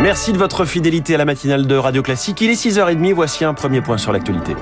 Merci de votre fidélité à la matinale de Radio Classique. Il est 6h30, voici un premier point sur l'actualité.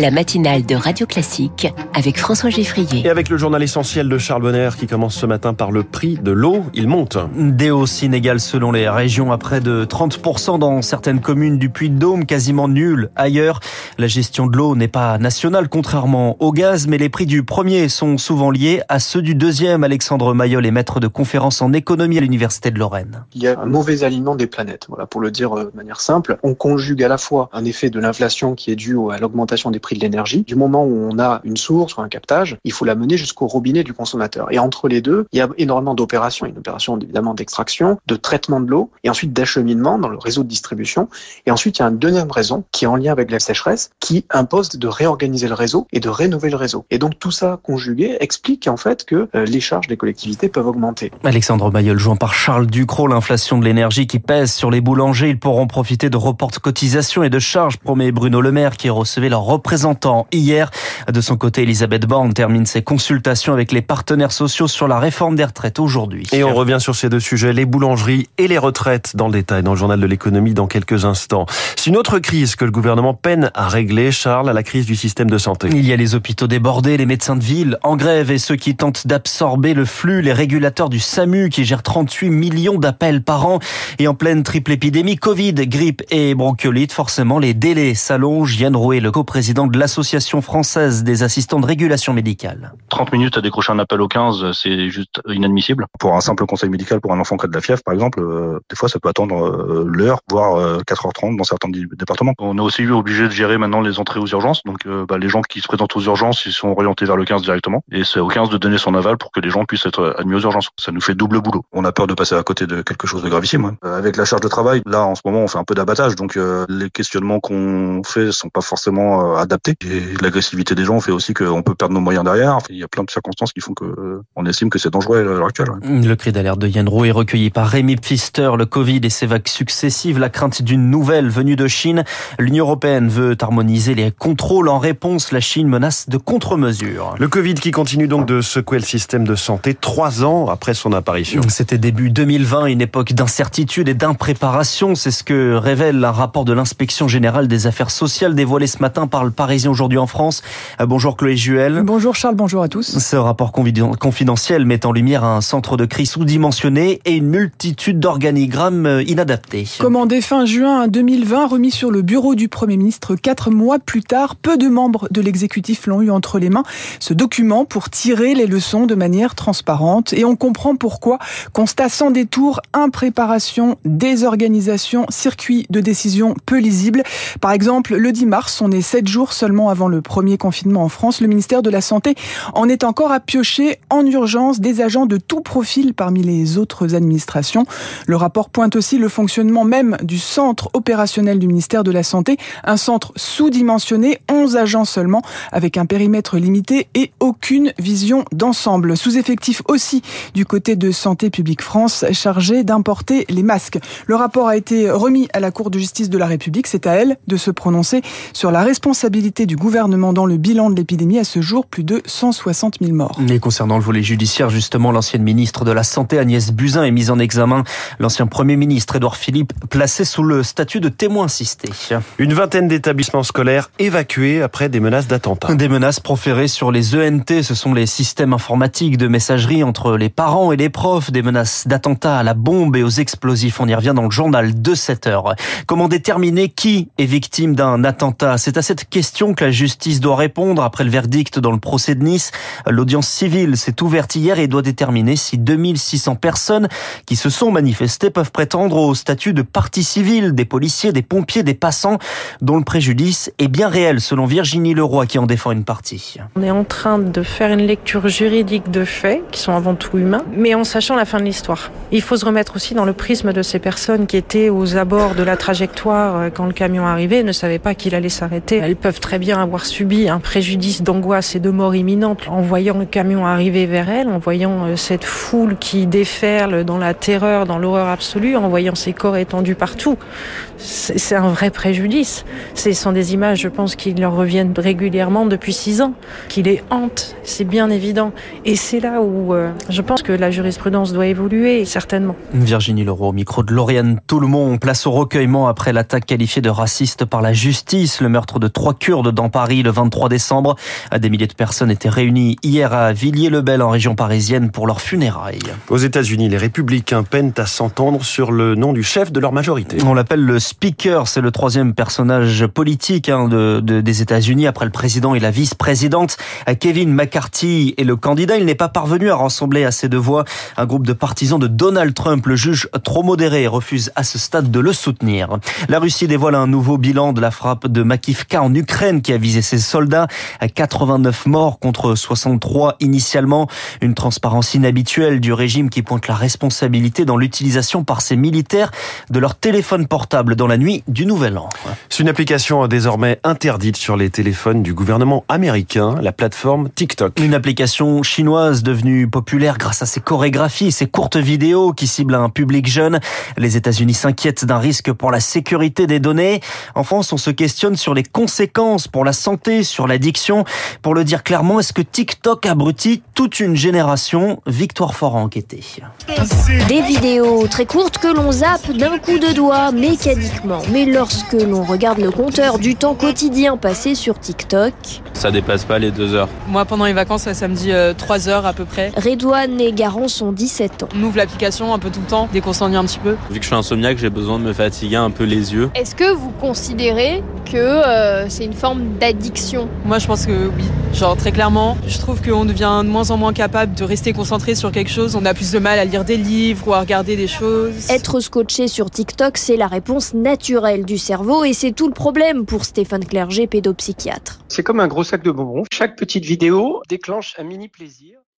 La matinale de Radio Classique avec François Geffrier. Et avec le journal essentiel de Charles Bonner qui commence ce matin par le prix de l'eau, il monte. Des hausses inégales selon les régions à près de 30% dans certaines communes du Puy-de-Dôme, quasiment nul ailleurs. La gestion de l'eau n'est pas nationale contrairement au gaz, mais les prix du premier sont souvent liés à ceux du deuxième. Alexandre Mayol est maître de conférence en économie à l'Université de Lorraine. Il y a un mauvais alignement des planètes. Voilà, pour le dire de manière simple, on conjugue à la fois un effet de l'inflation qui est dû à l'augmentation des prix de l'énergie. Du moment où on a une source ou un captage, il faut la mener jusqu'au robinet du consommateur. Et entre les deux, il y a énormément d'opérations. Une opération évidemment d'extraction, de traitement de l'eau et ensuite d'acheminement dans le réseau de distribution. Et ensuite, il y a une deuxième raison qui est en lien avec la sécheresse qui impose de réorganiser le réseau et de rénover le réseau. Et donc tout ça conjugué explique en fait que euh, les charges des collectivités peuvent augmenter. Alexandre Mayol, joint par Charles Ducrot, l'inflation de l'énergie qui pèse sur les boulangers, ils pourront profiter de reports de cotisations et de charges, promet Bruno Le Maire qui recevait leurs représentants hier. De son côté, Elisabeth Borne termine ses consultations avec les partenaires sociaux sur la réforme des retraites aujourd'hui. Et on revient sur ces deux sujets, les boulangeries et les retraites dans le détail dans le journal de l'économie dans quelques instants. C'est une autre crise que le gouvernement peine à régler, Charles, la crise du système de santé. Il y a les hôpitaux débordés, les médecins de ville en grève et ceux qui tentent d'absorber le flux, les régulateurs du SAMU qui gèrent 38 millions d'appels par an et en pleine triple épidémie, Covid, grippe et bronchiolite, forcément les délais s'allongent. Yann Rouet, le co-président de l'Association française des assistants de régulation médicale. 30 minutes à décrocher un appel au 15, c'est juste inadmissible. Pour un simple conseil médical pour un enfant qui a de la fièvre, par exemple, euh, des fois ça peut attendre euh, l'heure, voire euh, 4h30 dans certains départements. On est aussi obligé de gérer maintenant les entrées aux urgences. Donc euh, bah, les gens qui se présentent aux urgences, ils sont orientés vers le 15 directement. Et c'est au 15 de donner son aval pour que les gens puissent être admis aux urgences. Ça nous fait double boulot. On a peur de passer à côté de quelque chose de gravissime. Hein. Euh, avec la charge de travail, là en ce moment on fait un peu d'abattage. Donc euh, les questionnements qu'on fait sont pas forcément Et l'agressivité des gens fait aussi qu'on peut perdre nos moyens derrière. Il y a plein de circonstances qui font que on estime que c'est dangereux à l'heure actuelle. Ouais. Le cri d'alerte de Yann Roux est recueilli par Rémi Pfister. Le Covid et ses vagues successives, la crainte d'une nouvelle venue de Chine. L'Union européenne veut harmoniser les contrôles. En réponse, la Chine menace de contre-mesures. Le Covid qui continue donc de secouer le système de santé trois ans après son apparition. C'était début 2020, une époque d'incertitude et d'impréparation. C'est ce que révèle un rapport de l'inspection générale des affaires sociales dévoilé ce matin par le Parisien aujourd'hui en France. Bonjour Chloé Juel. Bonjour Charles, bonjour à tous. Ce rapport confidentiel met en lumière un centre de crise sous-dimensionné et une multitude d'organigrammes inadaptés. Commandé fin juin 2020, remis sur le bureau du Premier ministre quatre mois plus tard, peu de membres de l'exécutif l'ont eu entre les mains. Ce document pour tirer les leçons de manière transparente et on comprend pourquoi. Constat sans détour, impréparation, désorganisation, circuit de décision peu lisible. Par exemple, le 10 mars, on est sept jours seulement avant le premier confinement en France. Le ministère de la Santé en est encore à piocher en urgence des agents de tout profil parmi les autres administrations. Le rapport pointe aussi le fonctionnement même du centre opérationnel du ministère de la Santé, un centre sous-dimensionné, 11 agents seulement, avec un périmètre limité et aucune vision d'ensemble. Sous-effectif aussi du côté de Santé publique France, chargé d'importer les masques. Le rapport a été remis à la Cour de justice de la République. C'est à elle de se prononcer sur la responsabilité du gouvernement dans le bilan de l'épidémie. À ce jour, plus de 160 000 morts. Et concernant le volet judiciaire, justement, l'ancienne ministre de la Santé, Agnès Buzyn, est mise en examen. L'ancien Premier ministre, Édouard Philippe, placé sous le statut de témoin assisté. Une vingtaine d'établissements scolaires évacués après des menaces d'attentats. Des menaces proférées sur les ENT, ce sont les systèmes informatiques de messagerie entre les parents et les profs, des menaces d'attentats à la bombe et aux explosifs. On y revient dans le journal de 7 heures. Comment déterminer qui est victime d'un attentat? C'est à cette question que la justice doit répondre après le verdict dans le procès de Nice. L'audience civile s'est ouverte hier et doit déterminer si 2600 personnes qui se sont manifestées peuvent prétendre au statut de partie civile, des policiers, des pompiers, des passants, dont le préjudice est bien réel, selon Virginie Leroy qui en défend une partie. On est en train de faire une lecture juridique de faits qui sont avant tout humains, mais en sachant la fin de l'histoire. Il faut se remettre aussi dans le prisme de ces personnes qui étaient aux abords de la trajectoire quand le camion arrivait, ne savaient pas qu'il allait s'arrêter. Elles peuvent très bien avoir subi un préjudice d'angoisse et de mort imminente en voyant le camion arriver vers elles, en voyant euh, cette foule qui déferle dans la terreur, dans l'horreur absolue, en voyant ces corps étendus partout. C'est un vrai préjudice. Ce sont des images, je pense, qui leur reviennent régulièrement depuis six ans, qui les hantent, c'est bien évident. Et c'est là où euh, je pense que la jurisprudence doit évoluer, certainement. Virginie Leroux, au micro de Lauriane Tout-le-Monde, place au recueillement après l'attaque qualifiée de raciste par la justice, le meurtre de trois Kurdes dans Paris le 23 décembre. Des milliers de personnes étaient réunies hier à Villiers-le-Bel en région parisienne pour leurs funérailles. Aux États-Unis, les républicains peinent à s'entendre sur le nom du chef de leur majorité. On l'appelle le Speaker, c'est le troisième personnage politique hein, de, de, des États-Unis après le président et la vice-présidente. Kevin McCarthy est le candidat. Il n'est pas parvenu à rassembler assez de voix. Un groupe de partisans de Donald Trump le juge trop modéré et refuse à ce stade de le soutenir. La Russie dévoile un nouveau bilan de la frappe de Makivka en Ukraine qui a visé ses soldats. 89 morts contre 63 initialement. Une transparence inhabituelle du régime qui pointe la responsabilité dans l'utilisation par ses militaires de leur téléphone portable dans la nuit du Nouvel An. C'est une application désormais interdite sur les téléphones du gouvernement américain, la plateforme TikTok. Une application chinoise devenue populaire grâce à ses chorégraphies et ses courtes vidéos qui ciblent un public jeune. Les États-Unis s'inquiètent d'un risque pour la sécurité des données. En France, on se questionne sur les conséquences pour la santé, sur l'addiction. Pour le dire clairement, est-ce que TikTok abrutit toute une génération? Victoire Fort a enquêté. Des vidéos très courtes que l'on zappe d'un coup de doigt mécaniquement. Mais lorsque l'on regarde le compteur du temps quotidien passé sur TikTok, ça dépasse pas les deux heures. Moi, pendant les vacances, ça, me dit euh, trois heures à peu près. Redouane et Garant sont 17 ans. On ouvre l'application un peu tout le temps, dès qu'on s'ennuie un petit peu. Vu que je suis insomniaque, j'ai besoin de me fatiguer un peu les yeux. Est-ce que vous considérez que euh, c'est une forme d'addiction Moi, je pense que oui. Genre, très clairement, je trouve qu'on devient de moins en moins capable de rester concentré sur quelque chose. On a plus de mal à lire des livres ou à regarder des choses. Être scotché sur TikTok, c'est la réponse naturelle du cerveau et c'est tout le problème pour Stéphane Clerget, pédopsychiatre. C'est comme un gros sac de bonbons. Chaque petite vidéo déclenche un mini plaisir.